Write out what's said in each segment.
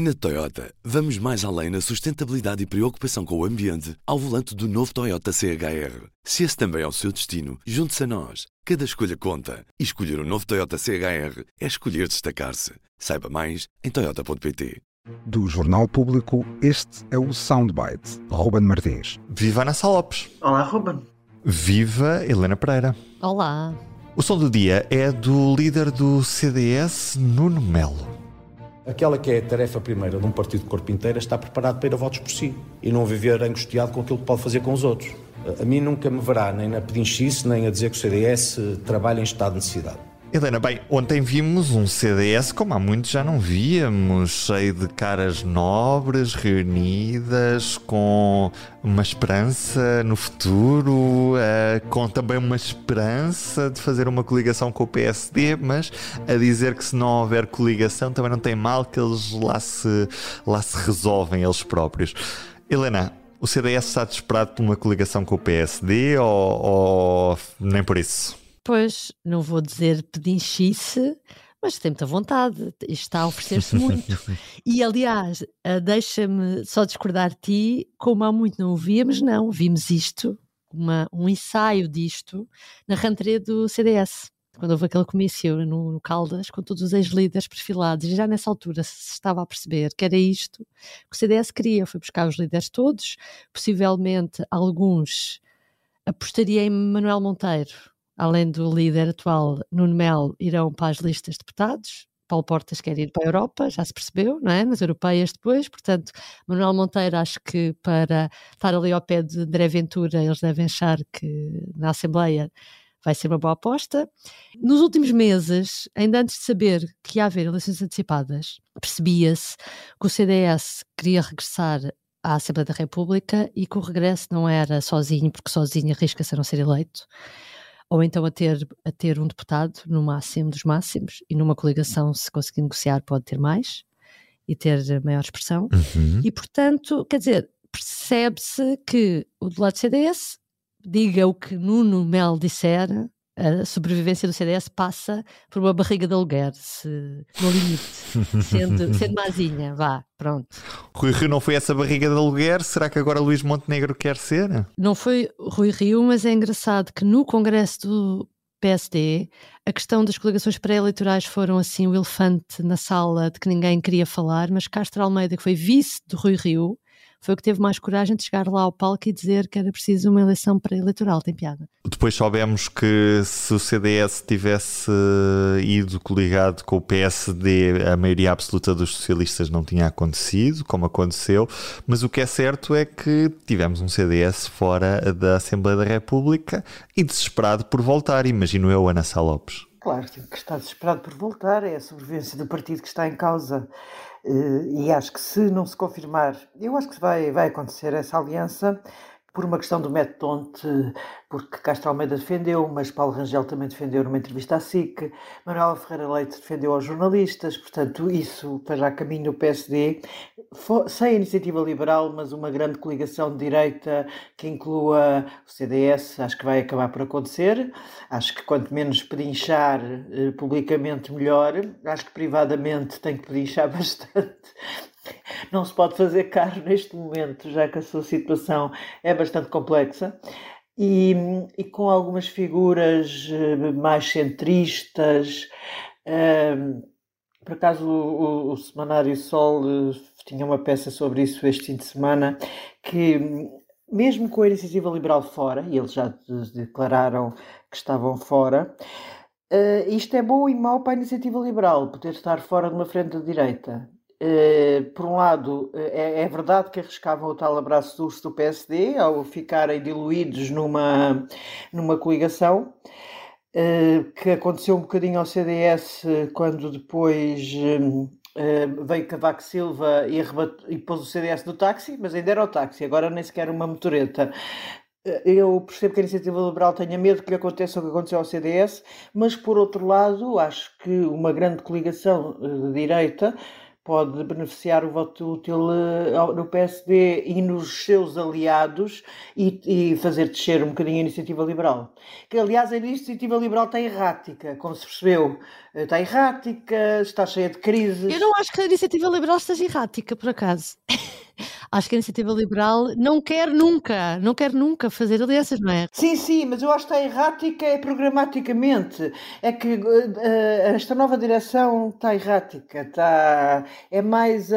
Na Toyota, vamos mais além na sustentabilidade e preocupação com o ambiente ao volante do novo Toyota CHR. Se esse também é o seu destino, junte-se a nós. Cada escolha conta. E escolher o um novo Toyota CHR é escolher destacar-se. Saiba mais em Toyota.pt. Do Jornal Público, este é o Soundbite. Ruben Martins. Viva Ana Sá Lopes. Olá, Ruben. Viva Helena Pereira. Olá. O som do dia é do líder do CDS, Nuno Melo. Aquela que é a tarefa primeira de um partido de corpo inteiro é estar preparado para ir a votos por si e não viver angustiado com aquilo que pode fazer com os outros. A mim nunca me verá nem na pedinchice, nem a dizer que o CDS trabalha em estado de necessidade. Helena, bem, ontem vimos um CDS como há muito já não víamos, cheio de caras nobres, reunidas, com uma esperança no futuro, uh, com também uma esperança de fazer uma coligação com o PSD, mas a dizer que se não houver coligação também não tem mal que eles lá se, lá se resolvem eles próprios. Helena, o CDS está desesperado por uma coligação com o PSD ou, ou nem por isso? Pois, não vou dizer pedinchice, mas tem muita vontade, está a oferecer-se muito. e aliás, eh, deixa-me só discordar de ti, como há muito não o víamos, não, vimos isto, uma, um ensaio disto, na rentrée do CDS. Quando houve aquele comício no, no Caldas, com todos os ex-líderes perfilados, e já nessa altura se estava a perceber que era isto que o CDS queria. Foi buscar os líderes todos, possivelmente alguns apostaria em Manuel Monteiro, além do líder atual, Nuno Melo, irão para as listas de deputados. Paulo Portas quer ir para a Europa, já se percebeu, não é? Nas europeias depois, portanto, Manuel Monteiro acho que para estar ali ao pé de André Ventura, eles devem achar que na Assembleia vai ser uma boa aposta. Nos últimos meses, ainda antes de saber que ia haver eleições antecipadas, percebia-se que o CDS queria regressar à Assembleia da República e que o regresso não era sozinho, porque sozinho arrisca-se a não ser eleito ou então a ter, a ter um deputado no máximo dos máximos, e numa coligação, se conseguir negociar, pode ter mais e ter maior expressão. Uhum. E, portanto, quer dizer, percebe-se que o do lado do CDS, diga o que Nuno Mel disser, a sobrevivência do CDS passa por uma barriga de aluguer, se, no limite, sendo, sendo mazinha, vá, pronto. Rui Rio não foi essa barriga de aluguer, será que agora Luís Montenegro quer ser? Não foi Rui Rio, mas é engraçado que no congresso do PSD, a questão das coligações pré-eleitorais foram assim o elefante na sala de que ninguém queria falar, mas Castro Almeida, que foi vice de Rui Rio, foi o que teve mais coragem de chegar lá ao palco e dizer que era preciso uma eleição pré-eleitoral. Tem piada. Depois soubemos que se o CDS tivesse ido coligado com o PSD, a maioria absoluta dos socialistas não tinha acontecido, como aconteceu, mas o que é certo é que tivemos um CDS fora da Assembleia da República e desesperado por voltar, imagino eu, Ana Sá Lopes. Claro, que está desesperado por voltar, é a sobrevivência do partido que está em causa. Eh, e acho que se não se confirmar, eu acho que vai, vai acontecer essa aliança, por uma questão do método Tonte, porque Castro Almeida defendeu, mas Paulo Rangel também defendeu numa entrevista à SIC, Manuela Ferreira Leite defendeu aos jornalistas, portanto, isso para já caminho do PSD, sem iniciativa liberal, mas uma grande coligação de direita que inclua o CDS, acho que vai acabar por acontecer. Acho que quanto menos pedinchar eh, publicamente, melhor. Acho que privadamente tem que pedinchar bastante não se pode fazer caro neste momento, já que a sua situação é bastante complexa. E, e com algumas figuras eh, mais centristas. Um, ehm, por acaso, o, o, o Semanário Sol uh, tinha uma peça sobre isso este fim de semana, que mesmo com a iniciativa liberal fora, e eles já declararam que estavam fora, uh, isto é bom e mau para a iniciativa liberal, poder estar fora de uma frente de direita. Uh, por um lado, uh, é, é, verdade que arriscavam o tal abraço do urso do PSD ao ficarem diluídos numa, numa coligação, uh, que aconteceu um bocadinho ao CDS quando depois veio Cavaco Silva e, e pôs o CDS no táxi, mas ainda era o táxi, agora nem sequer uma motoreta. Eu percebo que a iniciativa liberal tenha medo que lhe aconteça o que aconteceu ao CDS, mas por outro lado, acho que uma grande coligação de direita pode beneficiar o voto útil eh, no PSD e nos seus aliados e, e, fazer descer um bocadinho a iniciativa liberal. Que, aliás, a iniciativa liberal está errática, como se percebeu. Eh, está errática, está cheia de crises. Eu não acho que a iniciativa liberal esteja errática, por acaso. Acho que a iniciativa liberal não quer nunca, não quer nunca fazer alianças, não é? Sim, sim, mas eu acho que está errática é programaticamente. É que uh, esta nova direção está errática, está, é mais uh,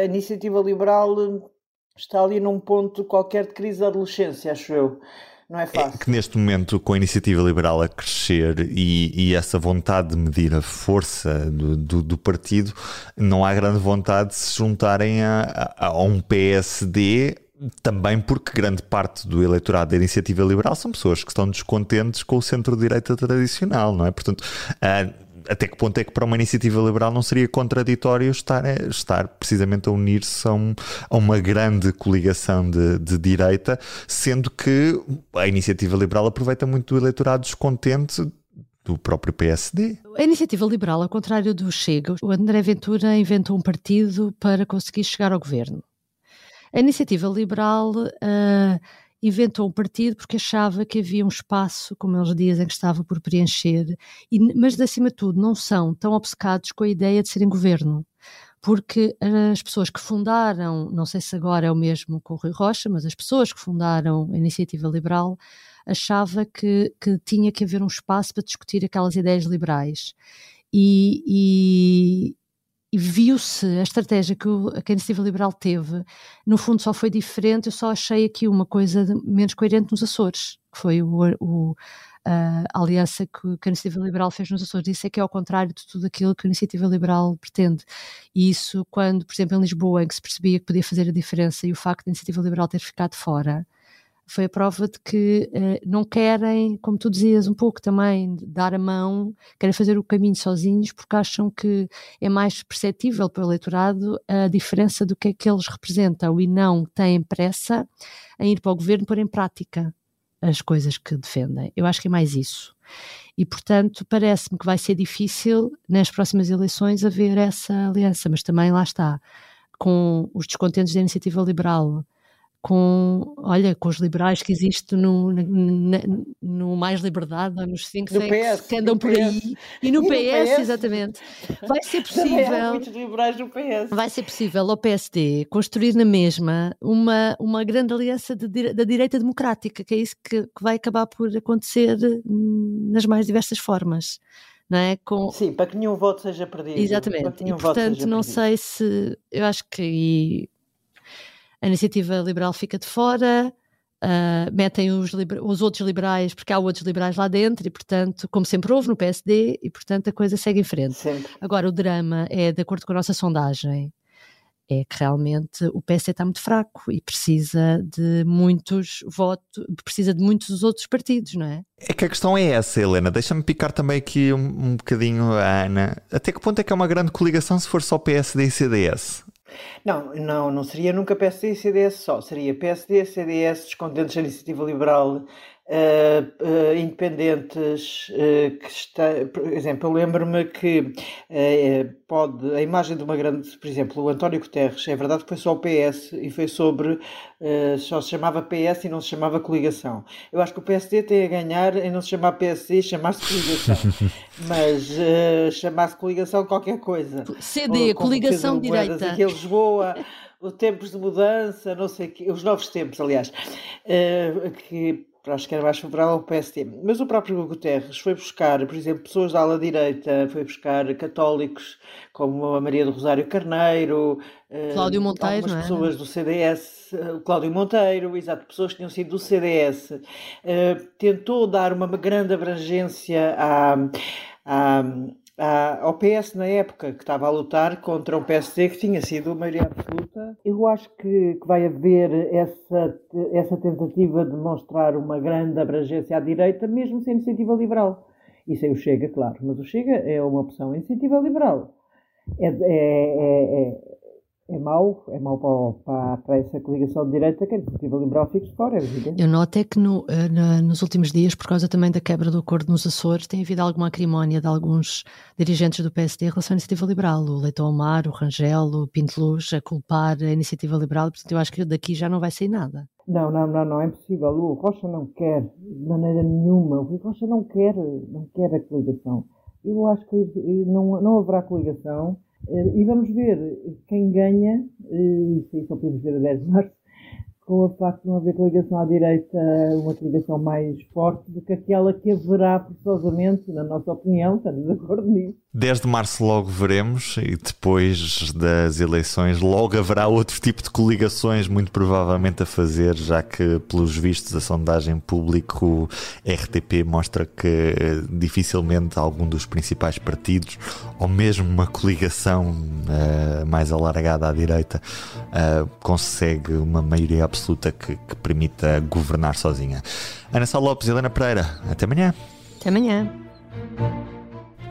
a iniciativa liberal está ali num ponto qualquer de crise da adolescência, acho eu não é fácil. É que neste momento, com a iniciativa liberal a crescer e, e essa vontade de medir a força do, do, do, partido, não há grande vontade de se juntarem a, a, a um PSD também porque grande parte do eleitorado da iniciativa liberal são pessoas que estão descontentes com o centro-direita tradicional, não é? Portanto, uh, até que ponto é que para uma iniciativa liberal não seria contraditório estar, estar precisamente a unir-se a, um, a, uma grande coligação de, de, direita, sendo que a iniciativa liberal aproveita muito do eleitorado descontente do próprio PSD. A iniciativa liberal, ao contrário do Chega, o André Ventura inventou um partido para conseguir chegar ao governo. A iniciativa liberal uh, inventou um partido porque achava que havia um espaço, como eles dizem, que estava por preencher, e, mas acima de tudo não são tão obcecados com a ideia de serem governo. Porque as pessoas que fundaram, não sei se agora é o mesmo com o Rui Rocha, mas as pessoas que fundaram a Iniciativa Liberal achava que, que tinha que haver um espaço para discutir aquelas ideias liberais. E, e, e viu-se a estratégia que, o, que a Iniciativa Liberal teve, no fundo só foi diferente, eu só achei aqui uma coisa menos coerente nos Açores, que foi o, o, a aliança que, que, a Iniciativa Liberal fez nos Açores. Isso é que é ao contrário de tudo aquilo que a Iniciativa Liberal pretende. E isso, quando, por exemplo, em Lisboa, em que se percebia que podia fazer a diferença e o facto da Iniciativa Liberal ter ficado fora, foi a prova de que uh, não querem, como tu dizias um pouco também, dar a mão, querem fazer o caminho sozinhos porque acham que é mais perceptível para o eleitorado a diferença do que é que eles representam e não têm pressa em ir para o governo pôr em prática as coisas que defendem. Eu acho que é mais isso. E, portanto, parece-me que vai ser difícil nas próximas eleições haver essa aliança, mas também lá está, com os descontentes da iniciativa liberal com, olha, com os liberais que existem no, no, no Mais Liberdade, nos 5 que andam por aí, e no, e PS, PS, exatamente. Vai ser possível. muitos liberais no PS. Vai ser possível ao PSD construir na mesma uma, uma grande aliança de, da direita democrática, que é isso que, que vai acabar por acontecer nas mais diversas formas. Não é? Com... Sim, para que nenhum voto seja perdido. Exatamente. E, portanto, não perdido. sei se. Eu acho que a iniciativa liberal fica de fora, uh, metem os, os, outros liberais, porque há outros liberais lá dentro, e portanto, como sempre houve no PSD, e portanto a coisa segue em frente. Sempre. Agora, o drama é, de acordo com a nossa sondagem, é que realmente o PSD está muito fraco e precisa de muitos votos, precisa de muitos dos outros partidos, não é? É que a questão é essa, Helena. Deixa-me picar também aqui um, um bocadinho a Ana. Até que ponto é que é uma grande coligação se for só PSD e CDS? Não, não, não seria nunca PSD e CDS só, seria PSD, CDS, descontentes da iniciativa liberal, uh, uh, independentes, uh, que está, por exemplo, eu lembro-me que pode, a imagem de uma grande, por exemplo, o António Guterres, é verdade que foi só o PS e foi sobre, só se chamava PS e não se chamava coligação. Eu acho que o PSD tem a ganhar em não se chamar PSD e chamar-se coligação, mas chamar-se coligação qualquer coisa. CD, Ou, coligação direita. Aqui em Lisboa, os tempos de mudança, não sei que, os novos tempos, aliás, que acho que era mais favorável ao PST. Mas o próprio Guterres foi buscar, por exemplo, pessoas da ala direita, foi buscar católicos como a Maria do Rosário Carneiro, eh, Cláudio Monteiro, algumas é? pessoas do CDS, eh, Cláudio Monteiro, exato, pessoas que tinham sido do CDS. Eh, tentou dar uma grande abrangência à, à ao PS na época que estava a lutar contra um PSD que tinha sido maioria absoluta. Eu acho que, que vai haver essa, essa tentativa de mostrar uma grande abrangência à direita, mesmo sem iniciativa liberal. Isso aí o Chega, claro, mas o Chega é uma opção. Iniciativa liberal é, é, é, é mau, é mau para, para, essa coligação de direita que a iniciativa liberal fique fora, é evidente. Eu noto é que no, uh, nos últimos dias, por causa também da quebra do acordo nos Açores, tem havido alguma acrimónia de alguns dirigentes do PSD em relação à iniciativa liberal, o Leitão Omar, o Rangel, o Pinto Luz, a culpar a iniciativa liberal, portanto eu acho que daqui já não vai sair nada. Não, não, não, não é possível. O Rocha não quer, de maneira nenhuma. O Rocha não quer, não quer a coligação. Eu acho que não, não haverá coligação e vamos ver quem ganha, isso aí só podemos ver a 10 de março, com o facto de não haver coligação à direita, uma coligação mais forte do que aquela que haverá forçosamente, na nossa opinião, estamos de acordo nisso, 10 de março logo veremos e depois das eleições logo haverá outro tipo de coligações muito provavelmente a fazer, já que pelos vistos a sondagem público RTP mostra que dificilmente algum dos principais partidos ou mesmo uma coligação uh, mais alargada à direita uh, consegue uma maioria absoluta que, que permita governar sozinha. Ana Sá Lopes e Helena Pereira, até amanhã. Até amanhã.